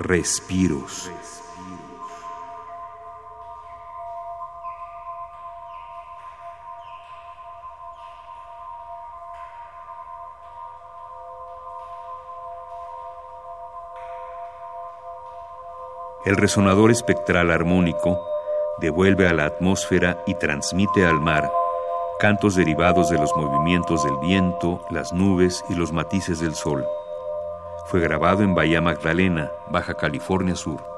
Respiros. El resonador espectral armónico devuelve a la atmósfera y transmite al mar cantos derivados de los movimientos del viento, las nubes y los matices del sol. Fue grabado en Bahía Magdalena, Baja California Sur.